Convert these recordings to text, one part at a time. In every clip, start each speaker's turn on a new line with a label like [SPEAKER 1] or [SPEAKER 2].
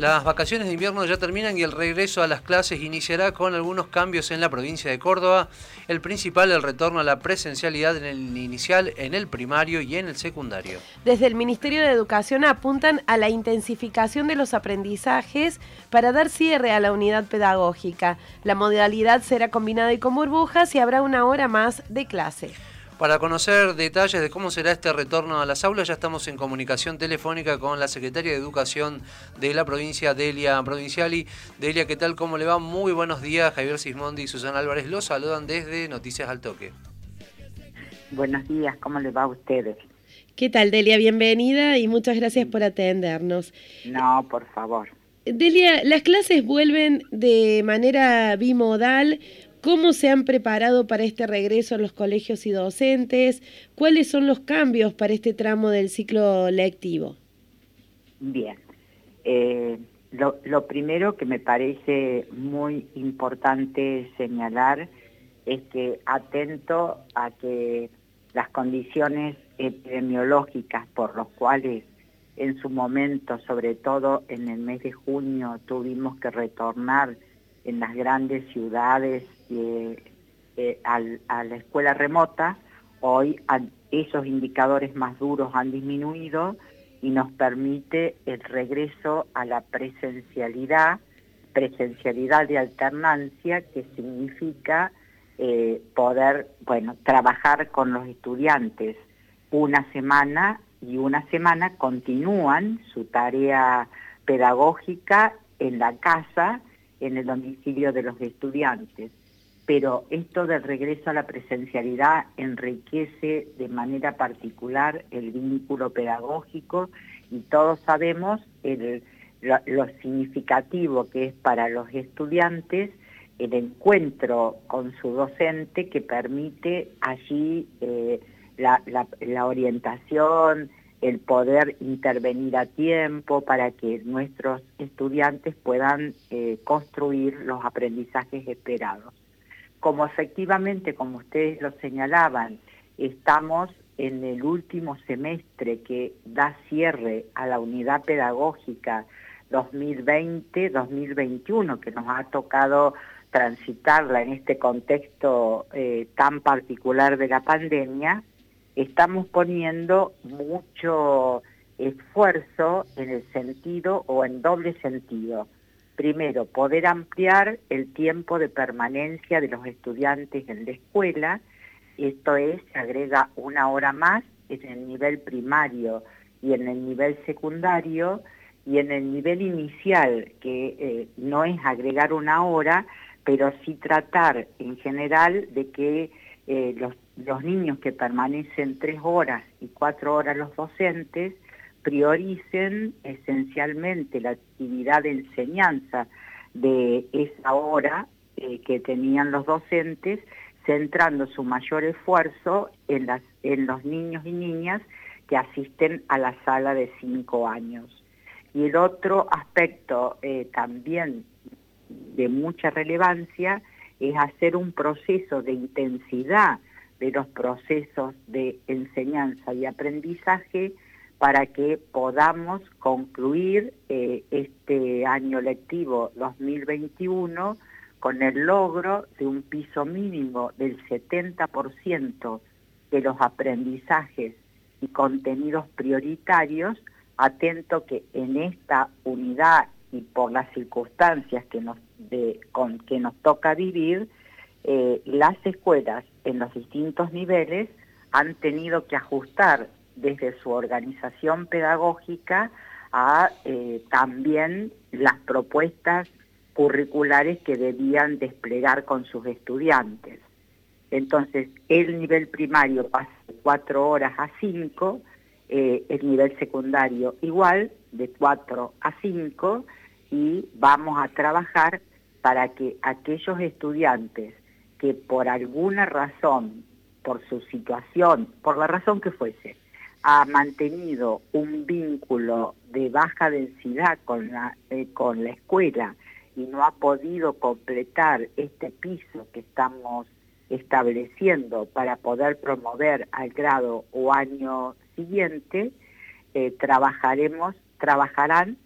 [SPEAKER 1] Las vacaciones de invierno ya terminan y el regreso a las clases iniciará con algunos cambios en la provincia de Córdoba. El principal, el retorno a la presencialidad en el inicial, en el primario y en el secundario.
[SPEAKER 2] Desde el Ministerio de Educación apuntan a la intensificación de los aprendizajes para dar cierre a la unidad pedagógica. La modalidad será combinada y con burbujas y habrá una hora más de clase.
[SPEAKER 1] Para conocer detalles de cómo será este retorno a las aulas, ya estamos en comunicación telefónica con la secretaria de Educación de la provincia, Delia Provinciali. Delia, ¿qué tal? ¿Cómo le va? Muy buenos días. Javier Sismondi y Susana Álvarez los saludan desde Noticias al Toque.
[SPEAKER 3] Buenos días, ¿cómo le va a ustedes?
[SPEAKER 2] ¿Qué tal, Delia? Bienvenida y muchas gracias por atendernos.
[SPEAKER 3] No, por favor.
[SPEAKER 2] Delia, las clases vuelven de manera bimodal ¿Cómo se han preparado para este regreso los colegios y docentes? ¿Cuáles son los cambios para este tramo del ciclo lectivo?
[SPEAKER 3] Bien. Eh, lo, primero que me parece muy importante señalar es que atento a que las condiciones epidemiológicas por los cuales en su momento, sobre todo en el mes de junio, tuvimos que retornar en las grandes ciudades eh, a la escuela remota, hoy esos indicadores más duros han disminuido y nos permite el regreso a la presencialidad, presencialidad de alternancia, que significa eh, poder, bueno, trabajar con los estudiantes. Una semana y una semana continúan su tarea pedagógica en la casa, en el domicilio de los estudiantes pero esto del regreso a la presencialidad enriquece de manera particular el vínculo pedagógico y todos sabemos lo, significativo que es para los estudiantes el encuentro con su docente que permite allí eh, la, orientación, el poder intervenir a tiempo para que nuestros estudiantes puedan eh, construir los aprendizajes esperados. Como efectivamente, como ustedes lo señalaban, estamos en el último semestre que da cierre a la unidad pedagógica 2020-2021, que nos ha tocado transitarla en este contexto eh, tan particular de la pandemia, estamos poniendo mucho esfuerzo en el sentido o en doble sentido. Primero, poder ampliar el tiempo de permanencia de los estudiantes en la escuela, esto es, se agrega una hora más en el nivel primario y en el nivel secundario, y en el nivel inicial, que eh, no es agregar una hora, pero sí tratar en general de que eh, los, los niños que permanecen tres horas y cuatro horas los docentes, prioricen esencialmente la actividad de enseñanza de esa hora eh, que tenían los docentes, centrando su mayor esfuerzo en, los niños y niñas que asisten a la sala de cinco años. Y el otro aspecto eh, también de mucha relevancia es hacer un proceso de intensidad de los procesos de enseñanza y aprendizaje para que podamos concluir eh, este año lectivo 2021 con el logro de un piso mínimo del 70% de los aprendizajes y contenidos prioritarios, atento que en esta unidad y por las circunstancias que nos, con que nos toca vivir, eh, las escuelas en los distintos niveles han tenido que ajustar desde su organización pedagógica a eh, también las propuestas curriculares que debían desplegar con sus estudiantes. Entonces, el nivel primario pasa de cuatro horas a cinco, eh, el nivel secundario igual, de cuatro a cinco, y vamos a trabajar para que aquellos estudiantes que por alguna razón, por su situación, por la razón que fuese, ha mantenido un vínculo de baja densidad con la, eh, con la escuela y no ha podido completar este piso que estamos estableciendo para poder promover al grado o año siguiente, eh, trabajaremos, trabajarán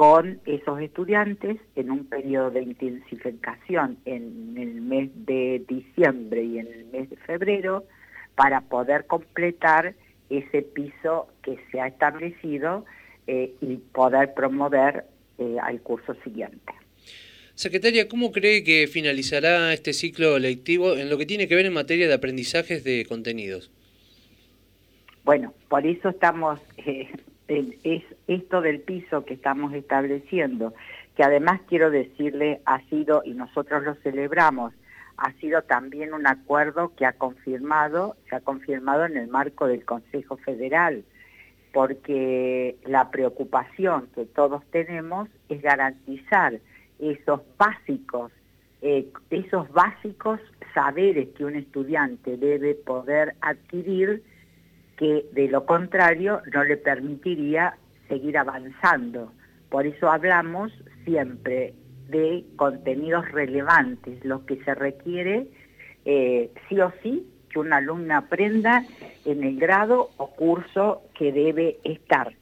[SPEAKER 3] con esos estudiantes en un periodo de intensificación en el mes de diciembre y en el mes de febrero para poder completar ese piso que se ha establecido eh, y poder promover eh, al curso siguiente.
[SPEAKER 1] Secretaria, ¿cómo cree que finalizará este ciclo lectivo en lo que tiene que ver en materia de aprendizajes de contenidos?
[SPEAKER 3] Bueno, por eso estamos, eh, es esto del piso que estamos estableciendo, que además quiero decirle ha sido, y nosotros lo celebramos, ha sido también un acuerdo que ha confirmado, se ha confirmado en el marco del Consejo Federal, porque la preocupación que todos tenemos es garantizar esos básicos, eh, esos básicos saberes que un estudiante debe poder adquirir, que de lo contrario no le permitiría seguir avanzando. Por eso hablamos siempre de contenidos relevantes, lo que se requiere eh, sí o sí que un alumno aprenda en el grado o curso que debe estar.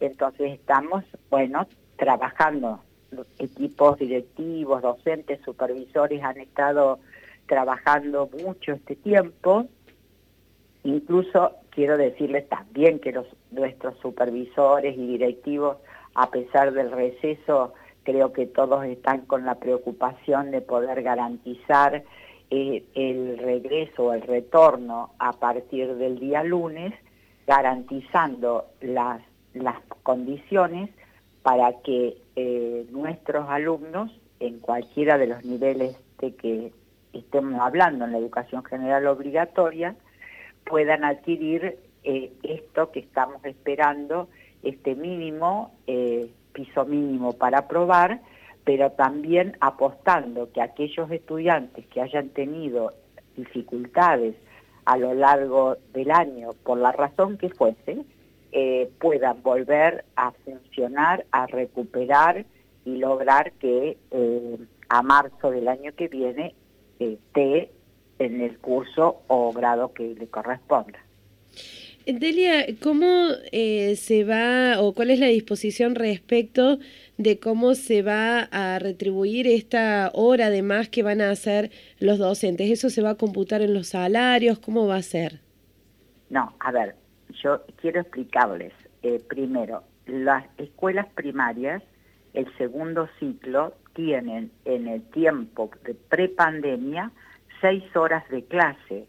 [SPEAKER 3] Entonces estamos, bueno, trabajando, los equipos directivos, docentes, supervisores han estado trabajando mucho este tiempo. Incluso quiero decirles también que nuestros supervisores y directivos, a pesar del receso, creo que todos están con la preocupación de poder garantizar eh, el regreso o el retorno a partir del día lunes, garantizando las, las condiciones para que eh, nuestros alumnos, en cualquiera de los niveles de que estemos hablando en la educación general obligatoria, puedan adquirir eh, esto que estamos esperando, este mínimo piso mínimo para aprobar, pero también apostando que aquellos estudiantes que hayan tenido dificultades a lo largo del año, por la razón que fuese, eh, puedan volver a funcionar, a recuperar y lograr que eh, a marzo del año que viene esté en el curso o grado que le corresponda.
[SPEAKER 2] Delia, ¿cómo eh, se va o cuál es la disposición respecto de cómo se va a retribuir esta hora de más que van a hacer los docentes? ¿Eso se va a computar en los salarios? ¿Cómo va a ser?
[SPEAKER 3] No, a ver, yo quiero explicarles. Eh, primero, las escuelas primarias, el segundo ciclo, tienen en el tiempo de prepandemia seis horas de clase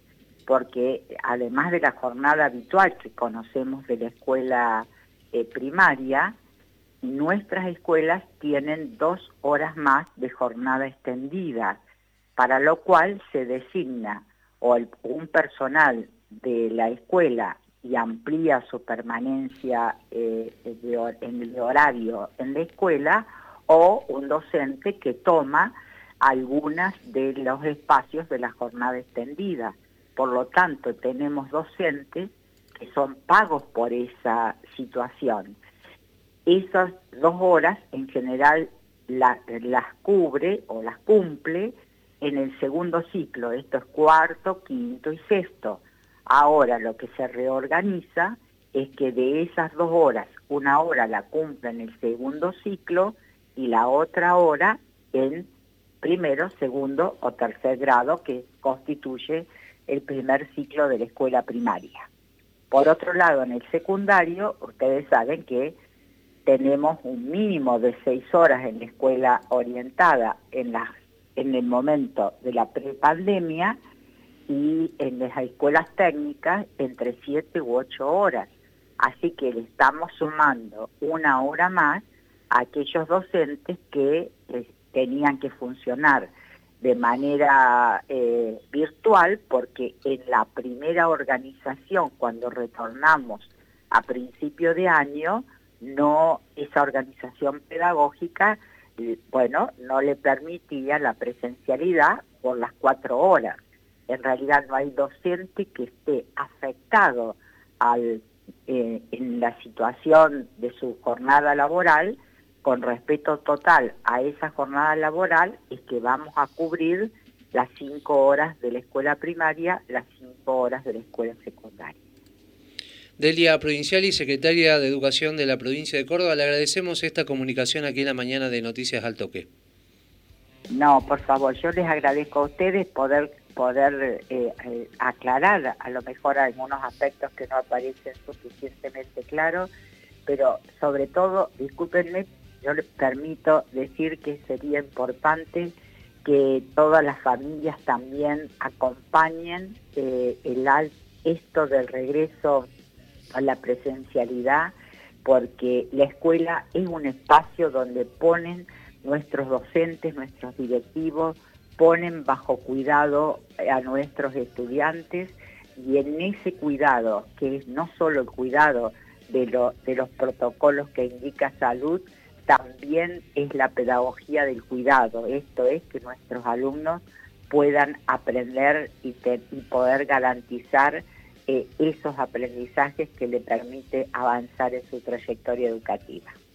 [SPEAKER 3] porque además de la jornada habitual que conocemos de la escuela eh, primaria, nuestras escuelas tienen dos horas más de jornada extendida, para lo cual se designa o un personal de la escuela y amplía su permanencia eh, en el horario en la escuela o un docente que toma algunas de los espacios de la jornada extendida. Por lo tanto, tenemos docentes que son pagos por esa situación. Esas dos horas en general las cubre o las cumple en el segundo ciclo, esto es cuarto, quinto y sexto. Ahora lo que se reorganiza es que de esas dos horas, una hora la cumple en el segundo ciclo y la otra hora en primero, segundo o tercer grado que constituye el primer ciclo de la escuela primaria. Por otro lado, en el secundario, ustedes saben que tenemos un mínimo de seis horas en la escuela orientada en, la, en el momento de la prepandemia y en las escuelas técnicas entre siete u ocho horas. Así que le estamos sumando una hora más a aquellos docentes que eh, tenían que funcionar de manera eh, virtual porque en la primera organización cuando retornamos a principio de año no esa organización pedagógica bueno no le permitía la presencialidad por las cuatro horas. En realidad no hay docente que esté afectado al, eh, en la situación de su jornada laboral, con respeto total a esa jornada laboral, es que vamos a cubrir las cinco horas de la escuela primaria, las cinco horas de la escuela secundaria.
[SPEAKER 1] Delia Provincial y Secretaria de Educación de la provincia de Córdoba, le agradecemos esta comunicación aquí en la mañana de Noticias al Toque.
[SPEAKER 3] No, por favor, yo les agradezco a ustedes poder poder eh, eh, aclarar a lo mejor algunos aspectos que no aparecen suficientemente claros, pero sobre todo, discúlpenme, yo les permito decir que sería importante que todas las familias también acompañen eh, esto del regreso a la presencialidad, porque la escuela es un espacio donde ponen nuestros docentes, nuestros directivos, ponen bajo cuidado a nuestros estudiantes y en ese cuidado, que es no solo el cuidado de los protocolos que indica salud, también es la pedagogía del cuidado. Esto es que nuestros alumnos puedan aprender y, poder garantizar eh, esos aprendizajes que le permite avanzar en su trayectoria educativa.